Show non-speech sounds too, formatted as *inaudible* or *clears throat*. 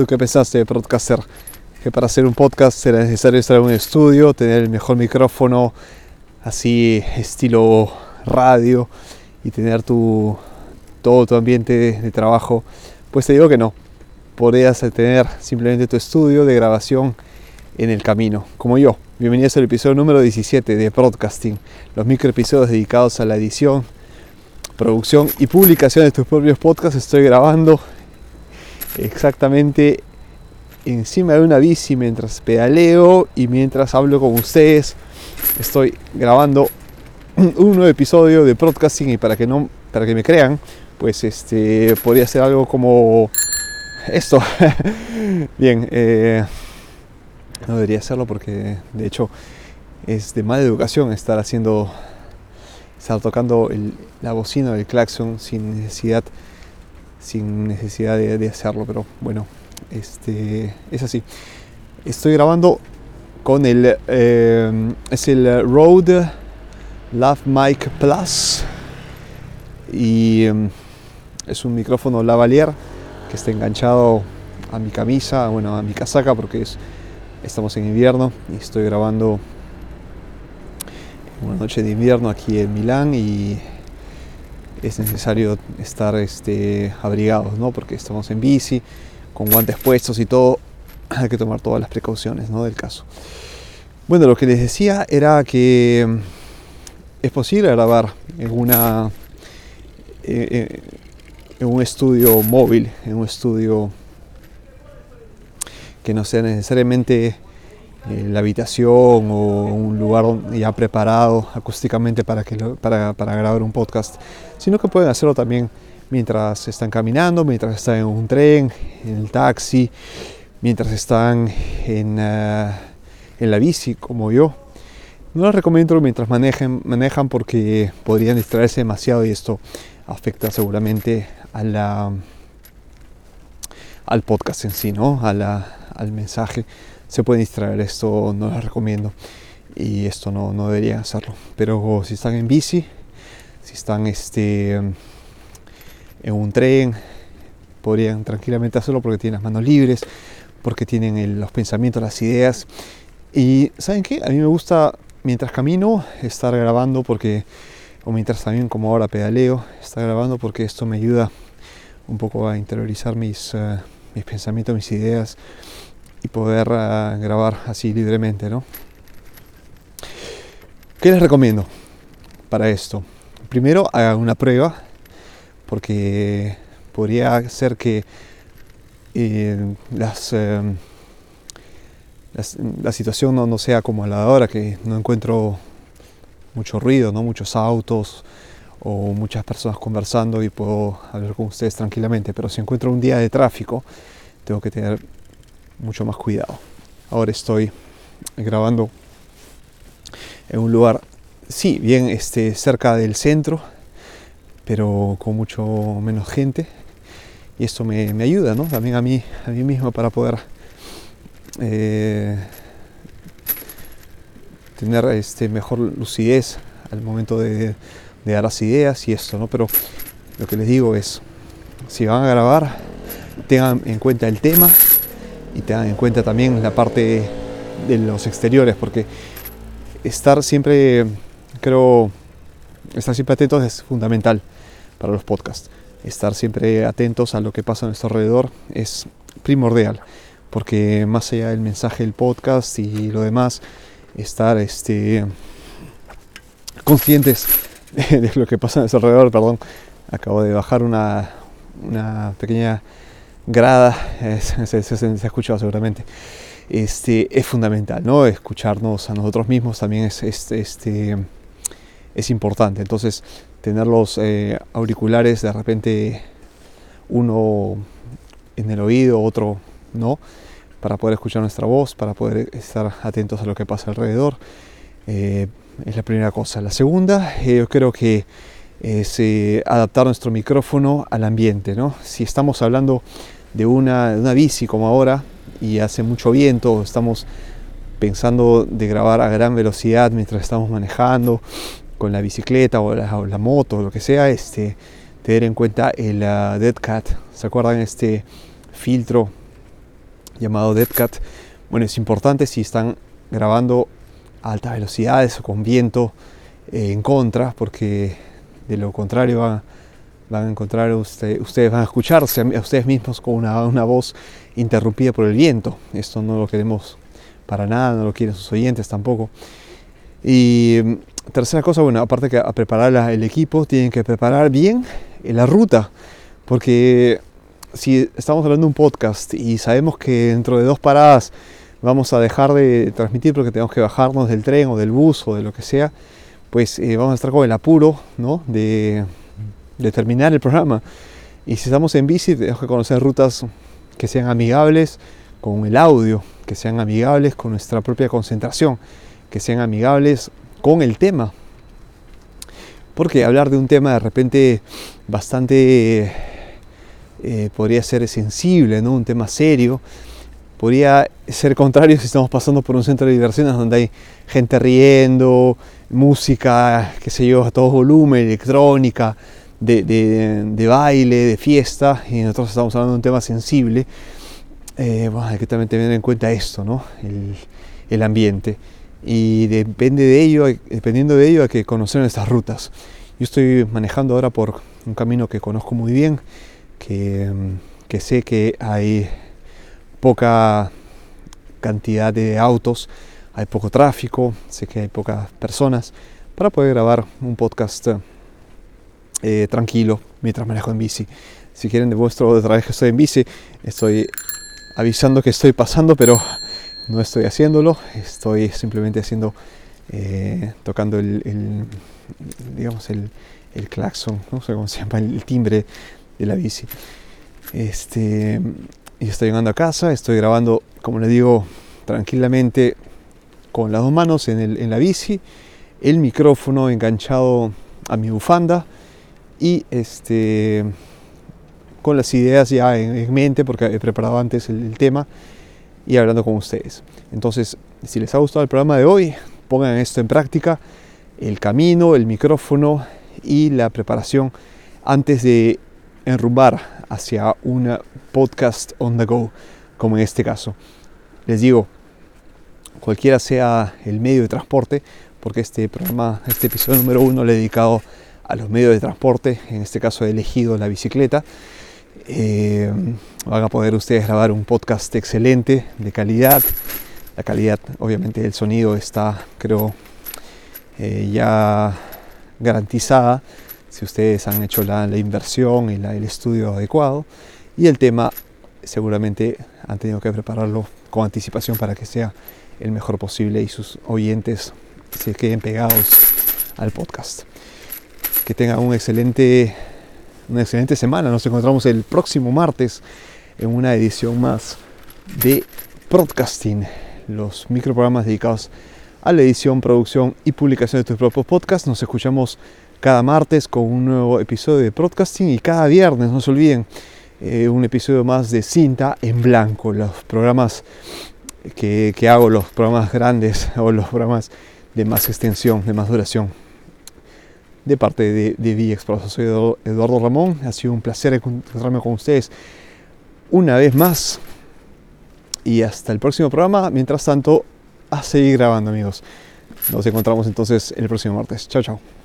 ¿Tú qué pensaste podcaster? Que para hacer un podcast era necesario estar en un estudio, tener el mejor micrófono, así estilo radio y tener tu, todo tu ambiente de, trabajo. Pues te digo que no. Podrías tener simplemente tu estudio de grabación en el camino, como yo. Bienvenidos al episodio número 17 de Podcasting, los microepisodios dedicados a la edición, producción y publicación de tus propios podcasts. Estoy grabando exactamente encima de una bici mientras pedaleo y mientras hablo con ustedes. Estoy grabando *clears throat* un nuevo episodio de podcasting y para que no para que me crean, pues este podría ser algo como esto. *laughs* Bien, eh, no debería hacerlo porque de hecho es de mala educación estar haciendo estar tocando la bocina del claxon sin necesidad sin necesidad de, hacerlo, pero bueno, este, es así. Estoy grabando con el, eh, es el Rode Love Mic Plus y em, es un micrófono lavalier que está enganchado a mi camisa, bueno, a mi casaca porque es, estamos en invierno y estoy grabando una noche de invierno aquí en Milán y es necesario estar este, abrigados, ¿no? Porque estamos en bici, con guantes puestos y todo, *clears throat* hay que tomar todas las precauciones, ¿no? Del caso. Bueno, lo que les decía era que mm, es posible grabar en una eh, eh, en un estudio móvil, en un estudio que no sea necesariamente eh, la habitación o un lugar ya preparado acústicamente para, que para, para, grabar un podcast, sino que pueden hacerlo también mientras están caminando, mientras están en un tren, en el taxi, mientras están en, eh, en la bici, como yo. No les recomiendo mientras manejen, manejan porque podrían distraerse demasiado y esto afecta seguramente a la, al podcast en sí, ¿no? A la, al mensaje se puede distraer, esto no lo recomiendo y esto no, no debería hacerlo. Pero si están en bici, si están este, en un tren, podrían tranquilamente hacerlo porque tienen las manos libres, porque tienen los pensamientos, las ideas. Y ¿saben qué? A mí me gusta mientras camino estar grabando porque, o mientras también como ahora pedaleo, estar grabando porque esto me ayuda un poco a interiorizar mis, eh, mis pensamientos, mis ideas y poder ah, grabar así libremente, ¿no? ¿Qué les recomiendo para esto? Primero, hagan una prueba, porque podría ser que eh, las, em, la situación no, sea como la de ahora, que no encuentro mucho ruido, ¿no? muchos autos o muchas personas conversando y puedo hablar con ustedes tranquilamente. Pero si encuentro un día de tráfico, tengo que tener mucho más cuidado. Ahora estoy grabando en un lugar, sí, bien este, cerca del centro, pero con mucho menos gente. Y esto me, ayuda, ¿no? También a mí, a mí mismo para poder eh, tener este, mejor lucidez al momento de, de, dar las ideas y esto, ¿no? Pero lo que les digo es, si van a grabar, tengan en cuenta el tema, y tengan en cuenta también la parte de los exteriores, porque estar siempre, creo, estar siempre atentos es fundamental para los podcasts. Estar siempre atentos a lo que pasa a nuestro alrededor es primordial, porque más allá del mensaje del podcast y lo demás, estar este, conscientes *laughs* de lo que pasa a nuestro alrededor, perdón, acabo de bajar una, una pequeña grada, se, ha escuchado seguramente, este, es fundamental, ¿no? Escucharnos a nosotros mismos también es, este, es importante. Entonces, tener los eh, auriculares de repente uno en el oído, otro no, para poder escuchar nuestra voz, para poder estar atentos a lo que pasa alrededor, eh, es la primera cosa. La segunda, eh, yo creo que es adaptar nuestro micrófono al ambiente, ¿no? Si estamos hablando de una, una bici como ahora y hace mucho viento, estamos pensando de grabar a gran velocidad mientras estamos manejando con la bicicleta o la, moto o lo que sea, este, tener en cuenta el uh, Dead Cat. ¿Se acuerdan este filtro llamado DeadCat. Bueno, es importante si están grabando a altas velocidades o con viento eh, en contra, porque de lo contrario van, van a encontrar, usted, ustedes van a escucharse a ustedes mismos con una, una, voz interrumpida por el viento. Esto no lo queremos para nada, no lo quieren sus oyentes tampoco. Y mm, tercera cosa, bueno, aparte que a preparar el equipo, tienen que preparar bien la ruta, porque si estamos hablando de un podcast y sabemos que dentro de dos paradas vamos a dejar de transmitir porque tenemos que bajarnos del tren o del bus o de lo que sea, pues eh, vamos a estar con el apuro de, terminar el programa. Y si estamos en bici, tenemos que conocer rutas que sean amigables con el audio, que sean amigables con nuestra propia concentración, que sean amigables con el tema. Porque hablar de un tema de repente bastante eh, podría ser sensible, ¿no? un tema serio, podría ser contrario si estamos pasando por un centro de diversiones donde hay gente riendo, música, qué sé yo, a todo volumen, electrónica, de, baile, de fiesta, y nosotros estamos hablando de un tema sensible. Eh, bueno, hay que también tener en cuenta esto, ¿no? el, ambiente. Y depende de ello, dependiendo de ello hay que conocer nuestras rutas. Yo estoy manejando ahora por un camino que conozco muy bien, que, que sé que hay poca cantidad de autos, hay poco tráfico, sé que hay pocas personas para poder grabar un podcast eh, tranquilo mientras manejo en bici. Si quieren demuestro otra vez que estoy en bici, estoy avisando que estoy pasando, pero no estoy haciéndolo, estoy simplemente haciendo, eh, tocando el, digamos, el, el claxon, no sé cómo se llama, el timbre de la bici. Este, y estoy llegando a casa, estoy grabando, como le digo, tranquilamente con las dos manos en, el, en la bici, el micrófono enganchado a mi bufanda y este con las ideas ya en, mente porque he preparado antes el, el, tema y hablando con ustedes. Entonces, si les ha gustado el programa de hoy, pongan esto en práctica, el camino, el micrófono y la preparación antes de enrumbar hacia un podcast on the go, como en este caso. Les digo, cualquiera sea el medio de transporte, porque este programa, este episodio número uno, le he dedicado a los medios de transporte, en este caso he elegido la bicicleta. Eh, van a poder ustedes grabar un podcast excelente, de calidad. La calidad, obviamente, del sonido está, creo, eh, ya garantizada si ustedes han hecho la, inversión y el estudio adecuado. Y el tema seguramente han tenido que prepararlo con anticipación para que sea el mejor posible y sus oyentes se queden pegados al podcast. Que tengan un excelente, una excelente semana. Nos encontramos el próximo martes en una edición más de Podcasting, los microprogramas dedicados a la edición, producción y publicación de tus propios podcasts. Nos escuchamos cada martes con un nuevo episodio de podcasting y cada viernes, no se olviden, eh, un episodio más de Cinta en Blanco, los programas que, hago, los programas grandes *laughs* o los programas de más extensión, de más duración. De parte de, de soy Eduardo Ramón, ha sido un placer encontrarme con ustedes una vez más y hasta el próximo programa. Mientras tanto, a seguir grabando amigos. Nos encontramos entonces el próximo martes. Chao, chao.